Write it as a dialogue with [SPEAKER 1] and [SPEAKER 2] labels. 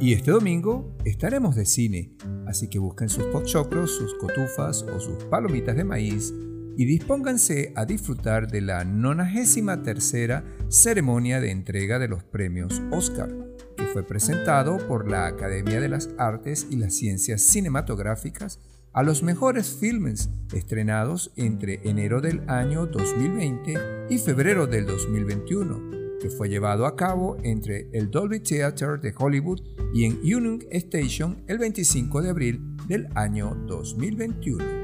[SPEAKER 1] Y este domingo estaremos de cine, así que busquen sus pochoclos, sus cotufas o sus palomitas de maíz y dispónganse a disfrutar de la 93 ceremonia de entrega de los premios Oscar, que fue presentado por la Academia de las Artes y las Ciencias Cinematográficas a los mejores filmes estrenados entre enero del año 2020 y febrero del 2021, que fue llevado a cabo entre el Dolby Theatre de Hollywood y en Union Station el 25 de abril del año 2021.